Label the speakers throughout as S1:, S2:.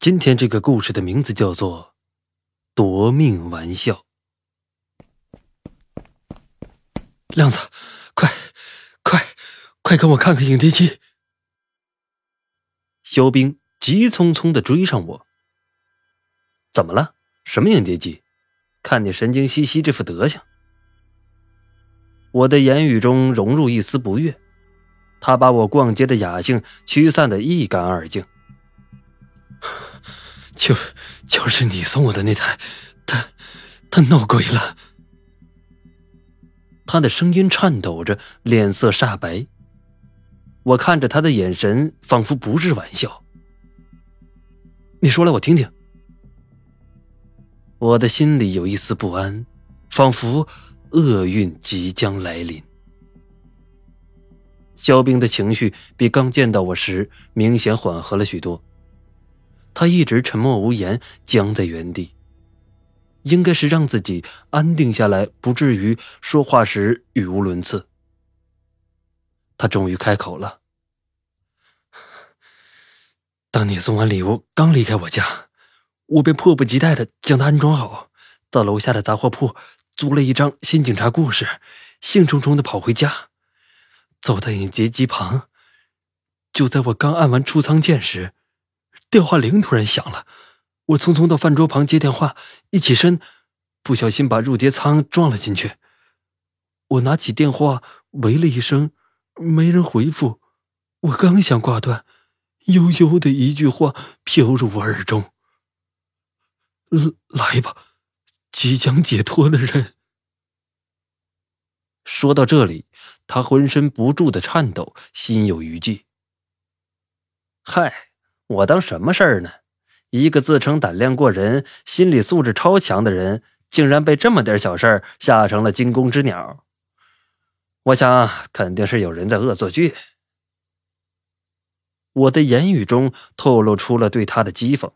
S1: 今天这个故事的名字叫做《夺命玩笑》。亮子，快，快，快跟我看看影碟机！肖兵急匆匆的追上我。怎么了？什么影碟机？看你神经兮兮这副德行。我的言语中融入一丝不悦，他把我逛街的雅兴驱散的一干二净。就就是你送我的那台，他他闹鬼了。他的声音颤抖着，脸色煞白。我看着他的眼神，仿佛不是玩笑。你说来我听听。我的心里有一丝不安，仿佛厄运即将来临。肖冰的情绪比刚见到我时明显缓和了许多。他一直沉默无言，僵在原地。应该是让自己安定下来，不至于说话时语无伦次。他终于开口了：“当你送完礼物刚离开我家，我便迫不及待的将它安装好，到楼下的杂货铺租了一张新警察故事，兴冲冲的跑回家，走到影碟机旁。就在我刚按完出仓键时。”电话铃突然响了，我匆匆到饭桌旁接电话，一起身，不小心把入碟仓撞了进去。我拿起电话，喂了一声，没人回复。我刚想挂断，悠悠的一句话飘入我耳中：“来吧，即将解脱的人。”说到这里，他浑身不住的颤抖，心有余悸。嗨。我当什么事儿呢？一个自称胆量过人、心理素质超强的人，竟然被这么点小事儿吓成了惊弓之鸟。我想，肯定是有人在恶作剧。我的言语中透露出了对他的讥讽。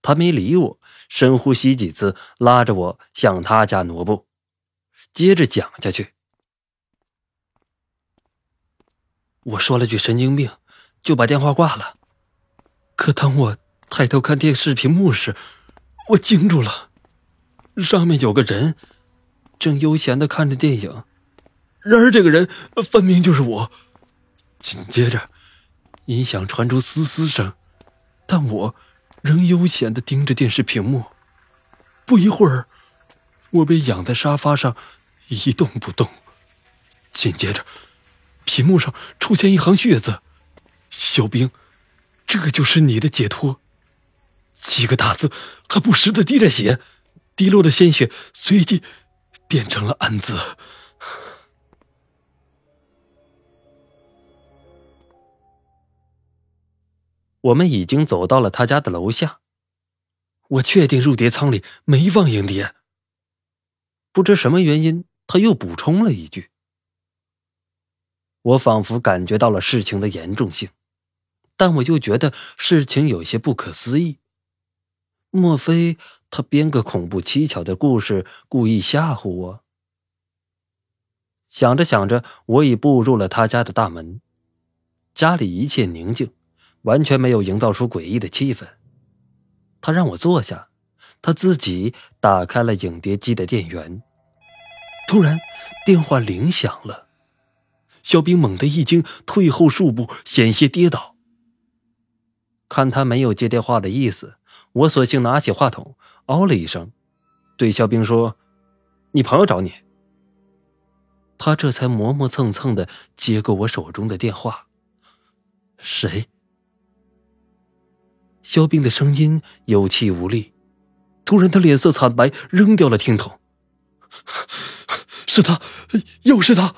S1: 他没理我，深呼吸几次，拉着我向他家挪步，接着讲下去。我说了句“神经病”，就把电话挂了。可当我抬头看电视屏幕时，我惊住了，上面有个人，正悠闲的看着电影。然而这个人分明就是我。紧接着，音响传出嘶嘶声，但我仍悠闲的盯着电视屏幕。不一会儿，我被仰在沙发上，一动不动。紧接着，屏幕上出现一行血字：“小兵。”这就是你的解脱。几个大字还不时的滴着血，滴落的鲜血随即变成了暗字。我们已经走到了他家的楼下，我确定入碟仓里没放影碟。不知什么原因，他又补充了一句。我仿佛感觉到了事情的严重性。但我又觉得事情有些不可思议。莫非他编个恐怖蹊跷的故事，故意吓唬我？想着想着，我已步入了他家的大门。家里一切宁静，完全没有营造出诡异的气氛。他让我坐下，他自己打开了影碟机的电源。突然，电话铃响了，小兵猛地一惊，退后数步，险些跌倒。看他没有接电话的意思，我索性拿起话筒，哦了一声，对肖兵说：“你朋友找你。”他这才磨磨蹭蹭的接过我手中的电话。谁？肖兵的声音有气无力，突然他脸色惨白，扔掉了听筒。是他，又是他。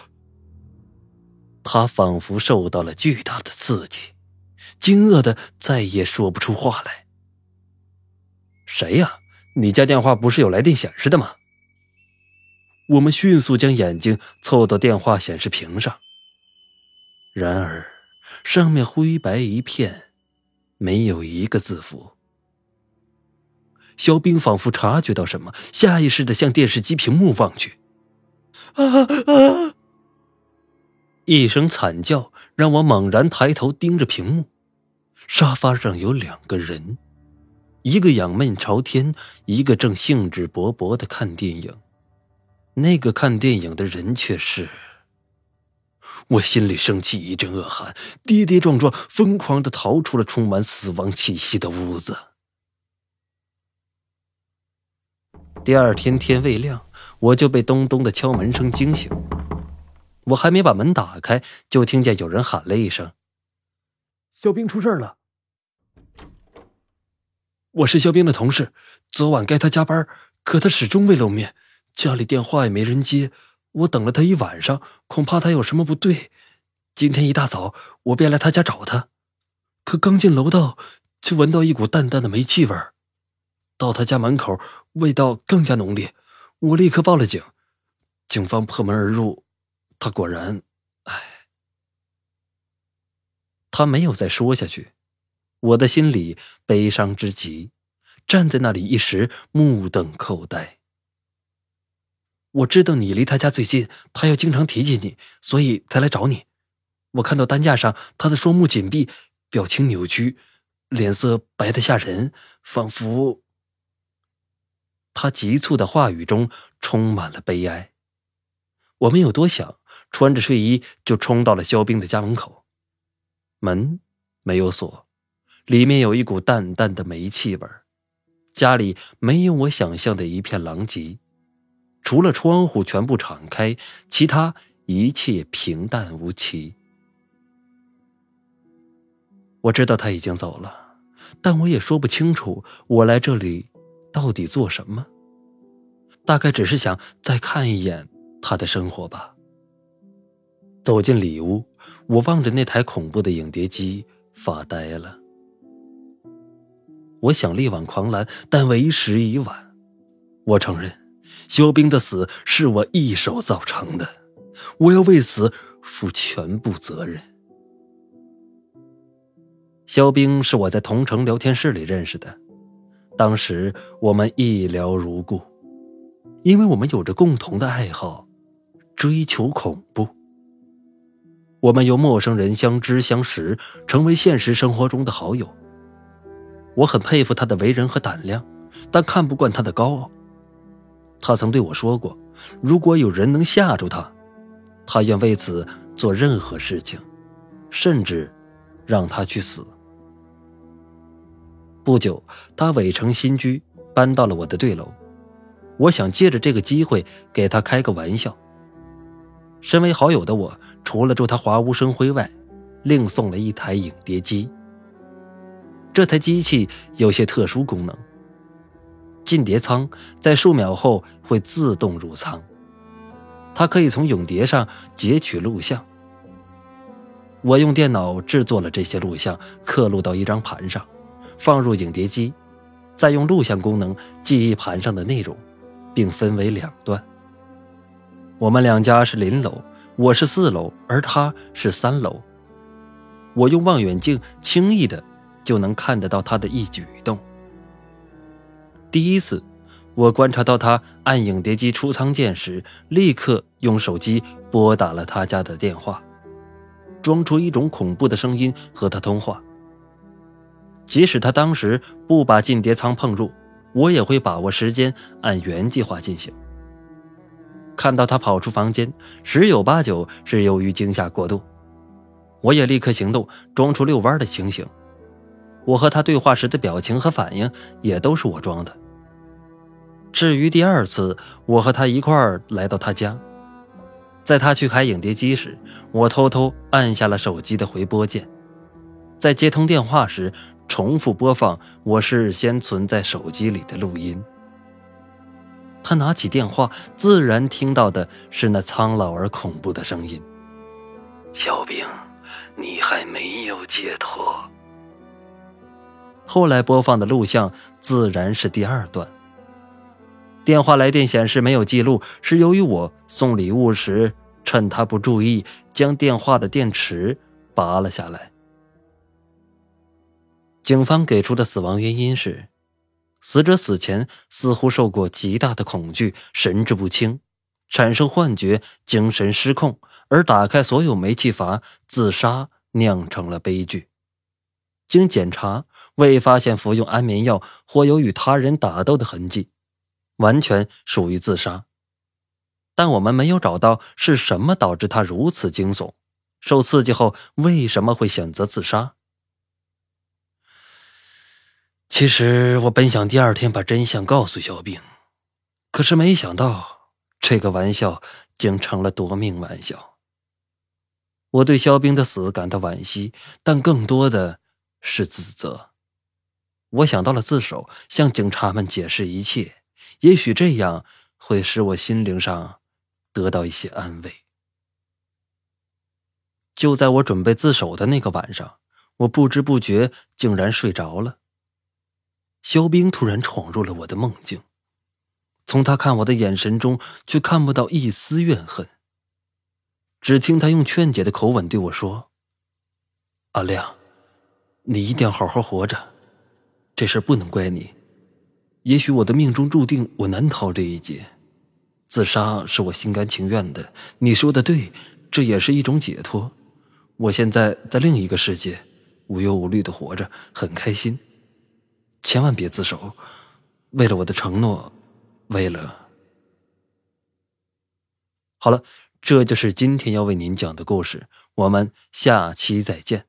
S1: 他仿佛受到了巨大的刺激。惊愕的再也说不出话来。谁呀？你家电话不是有来电显示的吗？我们迅速将眼睛凑到电话显示屏上，然而上面灰白一片，没有一个字符。肖兵仿佛察觉到什么，下意识的向电视机屏幕望去。啊啊！一声惨叫让我猛然抬头盯着屏幕。沙发上有两个人，一个仰面朝天，一个正兴致勃勃的看电影。那个看电影的人却是……我心里升起一阵恶寒，跌跌撞撞、疯狂的逃出了充满死亡气息的屋子。第二天天未亮，我就被咚咚的敲门声惊醒。我还没把门打开，就听见有人喊了一声：“肖兵出事了！”我是肖兵的同事，昨晚该他加班，可他始终未露面，家里电话也没人接，我等了他一晚上，恐怕他有什么不对。今天一大早，我便来他家找他，可刚进楼道，就闻到一股淡淡的煤气味到他家门口，味道更加浓烈，我立刻报了警。警方破门而入。他果然，唉，他没有再说下去。我的心里悲伤之极，站在那里一时目瞪口呆。我知道你离他家最近，他又经常提起你，所以才来找你。我看到担架上他的双目紧闭，表情扭曲，脸色白得吓人，仿佛……他急促的话语中充满了悲哀。我没有多想。穿着睡衣就冲到了肖兵的家门口，门没有锁，里面有一股淡淡的煤气味儿家里没有我想象的一片狼藉，除了窗户全部敞开，其他一切平淡无奇。我知道他已经走了，但我也说不清楚我来这里到底做什么。大概只是想再看一眼他的生活吧。走进里屋，我望着那台恐怖的影碟机发呆了。我想力挽狂澜，但为时已晚。我承认，肖兵的死是我一手造成的，我要为此负全部责任。肖兵是我在同城聊天室里认识的，当时我们一聊如故，因为我们有着共同的爱好，追求恐怖。我们由陌生人相知相识，成为现实生活中的好友。我很佩服他的为人和胆量，但看不惯他的高傲。他曾对我说过，如果有人能吓住他，他愿为此做任何事情，甚至让他去死。不久，他委成新居，搬到了我的对楼。我想借着这个机会给他开个玩笑。身为好友的我，除了祝他华无生辉外，另送了一台影碟机。这台机器有些特殊功能，进碟仓在数秒后会自动入仓，它可以从影碟上截取录像。我用电脑制作了这些录像，刻录到一张盘上，放入影碟机，再用录像功能记忆盘上的内容，并分为两段。我们两家是邻楼，我是四楼，而他是三楼。我用望远镜轻易的就能看得到他的一举一动。第一次，我观察到他按影碟机出仓键时，立刻用手机拨打了他家的电话，装出一种恐怖的声音和他通话。即使他当时不把进碟仓碰入，我也会把握时间按原计划进行。看到他跑出房间，十有八九是由于惊吓过度。我也立刻行动，装出遛弯的情形。我和他对话时的表情和反应也都是我装的。至于第二次，我和他一块儿来到他家，在他去开影碟机时，我偷偷按下了手机的回拨键，在接通电话时重复播放我事先存在手机里的录音。他拿起电话，自然听到的是那苍老而恐怖的声音：“小兵，你还没有解脱。”后来播放的录像自然是第二段。电话来电显示没有记录，是由于我送礼物时趁他不注意，将电话的电池拔了下来。警方给出的死亡原因是。死者死前似乎受过极大的恐惧，神志不清，产生幻觉，精神失控，而打开所有煤气阀自杀，酿成了悲剧。经检查，未发现服用安眠药或有与他人打斗的痕迹，完全属于自杀。但我们没有找到是什么导致他如此惊悚，受刺激后为什么会选择自杀？其实我本想第二天把真相告诉肖冰，可是没想到这个玩笑竟成了夺命玩笑。我对肖冰的死感到惋惜，但更多的是自责。我想到了自首，向警察们解释一切，也许这样会使我心灵上得到一些安慰。就在我准备自首的那个晚上，我不知不觉竟然睡着了。肖冰突然闯入了我的梦境，从他看我的眼神中却看不到一丝怨恨。只听他用劝解的口吻对我说：“阿亮，你一定要好好活着，这事不能怪你。也许我的命中注定我难逃这一劫，自杀是我心甘情愿的。你说的对，这也是一种解脱。我现在在另一个世界，无忧无虑的活着，很开心。千万别自首，为了我的承诺，为了……好了。”这就是今天要为您讲的故事，我们下期再见。